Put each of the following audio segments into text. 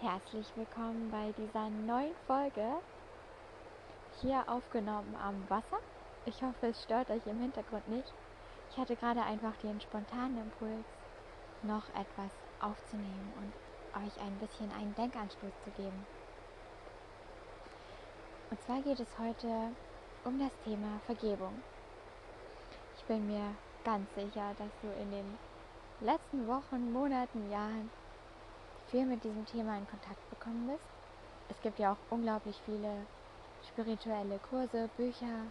Herzlich willkommen bei dieser neuen Folge. Hier aufgenommen am Wasser. Ich hoffe, es stört euch im Hintergrund nicht. Ich hatte gerade einfach den spontanen Impuls, noch etwas aufzunehmen und euch ein bisschen einen Denkanstoß zu geben. Und zwar geht es heute um das Thema Vergebung. Ich bin mir ganz sicher, dass du in den letzten Wochen, Monaten, Jahren viel mit diesem Thema in Kontakt bekommen bist. Es gibt ja auch unglaublich viele spirituelle Kurse, Bücher,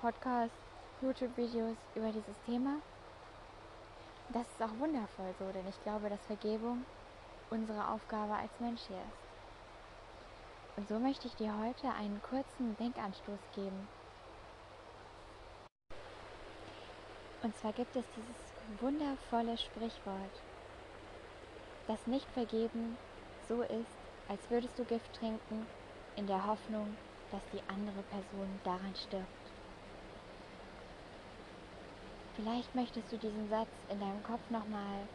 Podcasts, YouTube-Videos über dieses Thema. Das ist auch wundervoll so, denn ich glaube, dass Vergebung unsere Aufgabe als Mensch hier ist. Und so möchte ich dir heute einen kurzen Denkanstoß geben. Und zwar gibt es dieses wundervolle Sprichwort, dass Nicht-Vergeben so ist, als würdest du Gift trinken, in der Hoffnung, dass die andere Person daran stirbt. Vielleicht möchtest du diesen Satz in deinem Kopf nochmal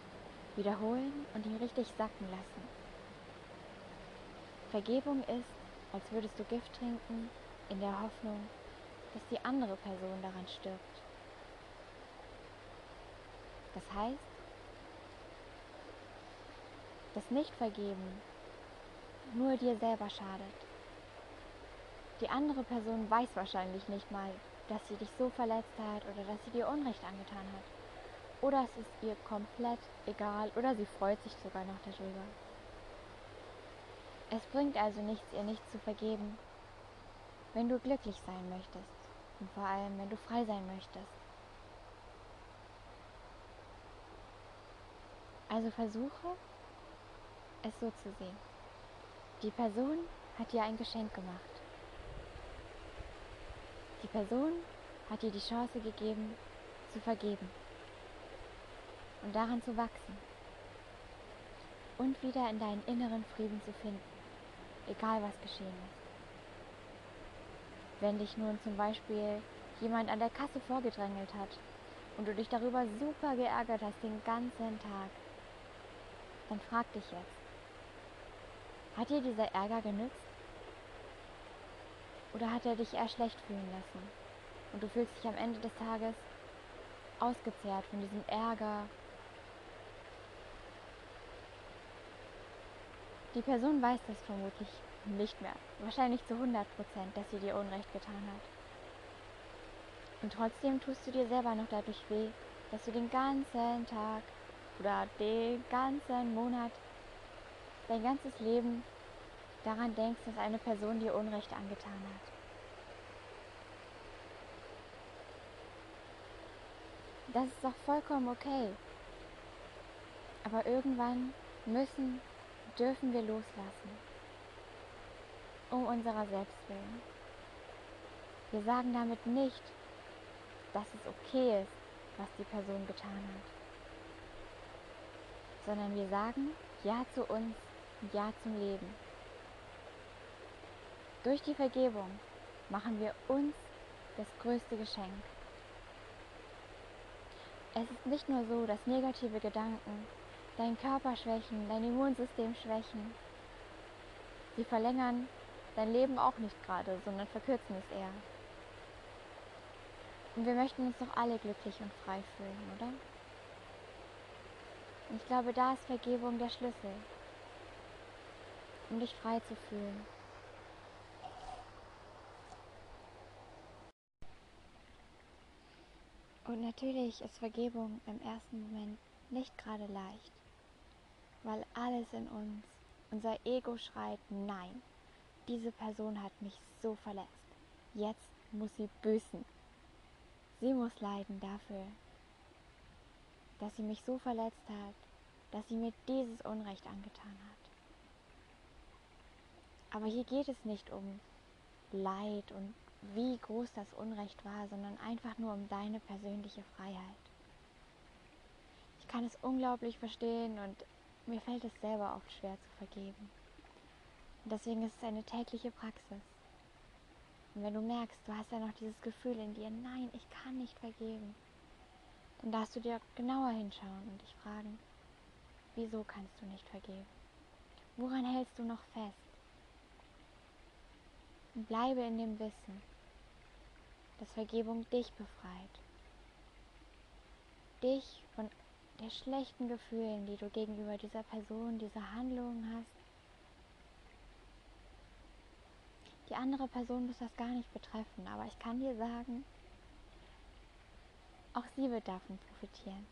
wiederholen und ihn richtig sacken lassen. Vergebung ist, als würdest du Gift trinken, in der Hoffnung, dass die andere Person daran stirbt. Das heißt, das Nicht-Vergeben nur dir selber schadet. Die andere Person weiß wahrscheinlich nicht mal, dass sie dich so verletzt hat oder dass sie dir Unrecht angetan hat. Oder es ist ihr komplett egal oder sie freut sich sogar noch darüber. Es bringt also nichts, ihr nicht zu vergeben, wenn du glücklich sein möchtest und vor allem, wenn du frei sein möchtest. Also versuche, es so zu sehen. Die Person hat dir ein Geschenk gemacht. Die Person hat dir die Chance gegeben, zu vergeben und daran zu wachsen und wieder in deinen inneren Frieden zu finden, egal was geschehen ist. Wenn dich nun zum Beispiel jemand an der Kasse vorgedrängelt hat und du dich darüber super geärgert hast den ganzen Tag, dann frag dich jetzt, hat dir dieser Ärger genützt? Oder hat er dich eher schlecht fühlen lassen? Und du fühlst dich am Ende des Tages ausgezehrt von diesem Ärger. Die Person weiß das vermutlich nicht mehr. Wahrscheinlich zu 100 Prozent, dass sie dir Unrecht getan hat. Und trotzdem tust du dir selber noch dadurch weh, dass du den ganzen Tag oder den ganzen Monat dein ganzes Leben daran denkst, dass eine Person dir Unrecht angetan hat. Das ist doch vollkommen okay. Aber irgendwann müssen, dürfen wir loslassen. Um unserer selbst willen. Wir sagen damit nicht, dass es okay ist, was die Person getan hat. Sondern wir sagen Ja zu uns ja zum Leben. Durch die Vergebung machen wir uns das größte Geschenk. Es ist nicht nur so, dass negative Gedanken deinen Körper schwächen, dein Immunsystem schwächen. Sie verlängern dein Leben auch nicht gerade, sondern verkürzen es eher. Und wir möchten uns doch alle glücklich und frei fühlen, oder? Und ich glaube, da ist Vergebung der Schlüssel um dich frei zu fühlen. Und natürlich ist Vergebung im ersten Moment nicht gerade leicht, weil alles in uns, unser Ego schreit, nein, diese Person hat mich so verletzt. Jetzt muss sie büßen. Sie muss leiden dafür, dass sie mich so verletzt hat, dass sie mir dieses Unrecht angetan hat. Aber hier geht es nicht um Leid und wie groß das Unrecht war, sondern einfach nur um deine persönliche Freiheit. Ich kann es unglaublich verstehen und mir fällt es selber oft schwer zu vergeben. Und deswegen ist es eine tägliche Praxis. Und wenn du merkst, du hast ja noch dieses Gefühl in dir, nein, ich kann nicht vergeben, dann darfst du dir genauer hinschauen und dich fragen, wieso kannst du nicht vergeben? Woran hältst du noch fest? Und bleibe in dem Wissen, dass Vergebung dich befreit. Dich von der schlechten Gefühlen, die du gegenüber dieser Person, dieser Handlung hast. Die andere Person muss das gar nicht betreffen, aber ich kann dir sagen, auch sie wird davon profitieren.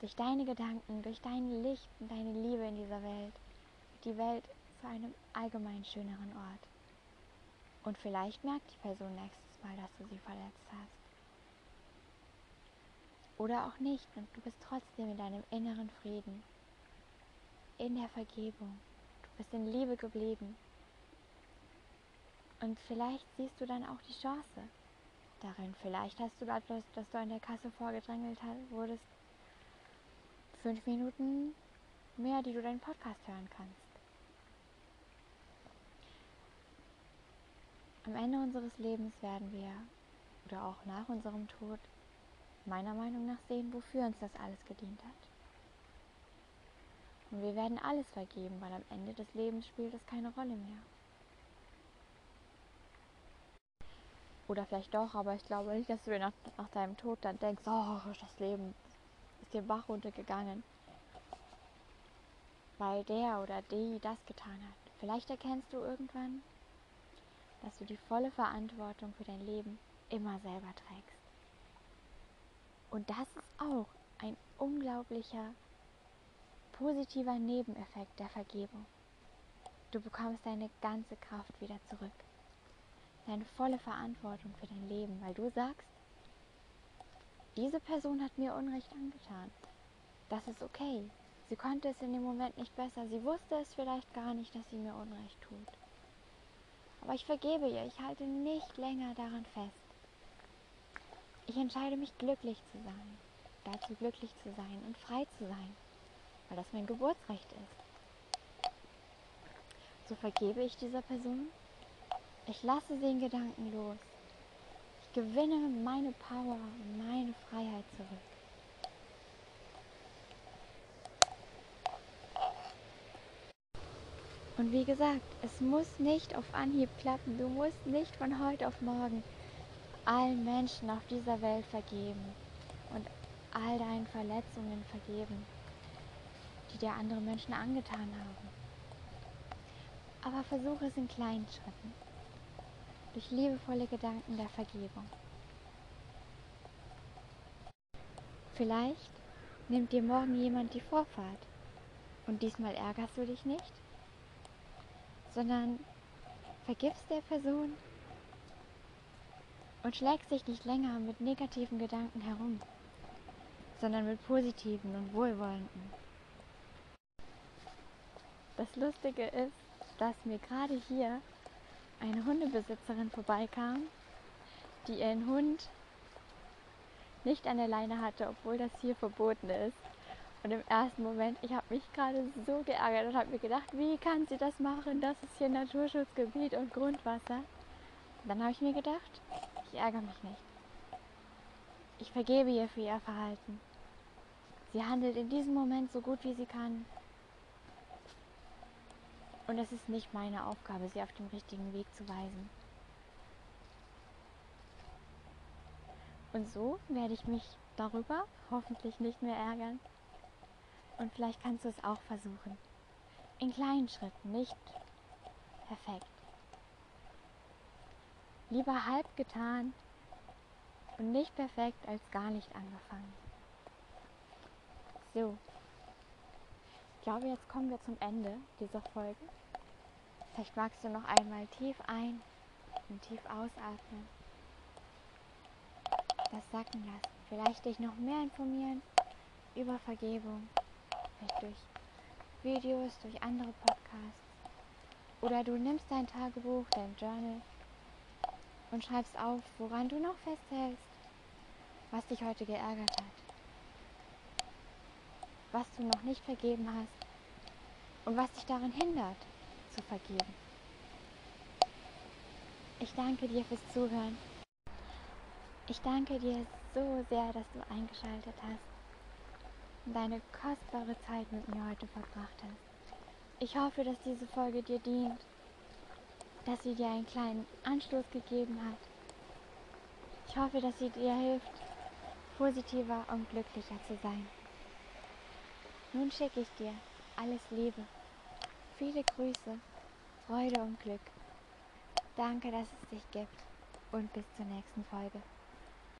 Durch deine Gedanken, durch dein Licht und deine Liebe in dieser Welt die Welt zu einem allgemein schöneren Ort. Und vielleicht merkt die Person nächstes Mal, dass du sie verletzt hast. Oder auch nicht und du bist trotzdem in deinem inneren Frieden, in der Vergebung. Du bist in Liebe geblieben. Und vielleicht siehst du dann auch die Chance darin. Vielleicht hast du dadurch, dass du an der Kasse vorgedrängelt wurdest, fünf Minuten mehr, die du deinen Podcast hören kannst. Am Ende unseres Lebens werden wir, oder auch nach unserem Tod, meiner Meinung nach sehen, wofür uns das alles gedient hat. Und wir werden alles vergeben, weil am Ende des Lebens spielt es keine Rolle mehr. Oder vielleicht doch, aber ich glaube nicht, dass du nach, nach deinem Tod dann denkst, oh, das Leben ist dir Bach runtergegangen. Weil der oder die das getan hat. Vielleicht erkennst du irgendwann, dass du die volle Verantwortung für dein Leben immer selber trägst. Und das ist auch ein unglaublicher positiver Nebeneffekt der Vergebung. Du bekommst deine ganze Kraft wieder zurück. Deine volle Verantwortung für dein Leben, weil du sagst, diese Person hat mir Unrecht angetan. Das ist okay. Sie konnte es in dem Moment nicht besser. Sie wusste es vielleicht gar nicht, dass sie mir Unrecht tut. Aber ich vergebe ihr. Ich halte nicht länger daran fest. Ich entscheide mich glücklich zu sein, dazu glücklich zu sein und frei zu sein, weil das mein Geburtsrecht ist. So vergebe ich dieser Person. Ich lasse sie in Gedanken los. Ich gewinne meine Power und meine Freiheit zurück. Und wie gesagt, es muss nicht auf Anhieb klappen. Du musst nicht von heute auf morgen allen Menschen auf dieser Welt vergeben und all deinen Verletzungen vergeben, die dir andere Menschen angetan haben. Aber versuche es in kleinen Schritten, durch liebevolle Gedanken der Vergebung. Vielleicht nimmt dir morgen jemand die Vorfahrt und diesmal ärgerst du dich nicht, sondern vergibst der Person und schlägst dich nicht länger mit negativen Gedanken herum, sondern mit positiven und wohlwollenden. Das Lustige ist, dass mir gerade hier eine Hundebesitzerin vorbeikam, die ihren Hund nicht an der Leine hatte, obwohl das hier verboten ist. Und im ersten Moment, ich habe mich gerade so geärgert und habe mir gedacht, wie kann sie das machen? Das ist hier Naturschutzgebiet und Grundwasser. Und dann habe ich mir gedacht, ich ärgere mich nicht. Ich vergebe ihr für ihr Verhalten. Sie handelt in diesem Moment so gut wie sie kann. Und es ist nicht meine Aufgabe, sie auf den richtigen Weg zu weisen. Und so werde ich mich darüber hoffentlich nicht mehr ärgern. Und vielleicht kannst du es auch versuchen. In kleinen Schritten, nicht perfekt. Lieber halb getan und nicht perfekt als gar nicht angefangen. So, ich glaube, jetzt kommen wir zum Ende dieser Folge. Vielleicht magst du noch einmal tief ein und tief ausatmen. Das sacken lassen. Vielleicht dich noch mehr informieren über Vergebung. Vielleicht durch Videos, durch andere Podcasts. Oder du nimmst dein Tagebuch, dein Journal und schreibst auf, woran du noch festhältst, was dich heute geärgert hat, was du noch nicht vergeben hast und was dich daran hindert, zu vergeben. Ich danke dir fürs Zuhören. Ich danke dir so sehr, dass du eingeschaltet hast deine kostbare Zeit mit mir heute verbracht hast. Ich hoffe, dass diese Folge dir dient, dass sie dir einen kleinen Anstoß gegeben hat. Ich hoffe, dass sie dir hilft, positiver und glücklicher zu sein. Nun schicke ich dir alles Liebe, viele Grüße, Freude und Glück. Danke, dass es dich gibt und bis zur nächsten Folge.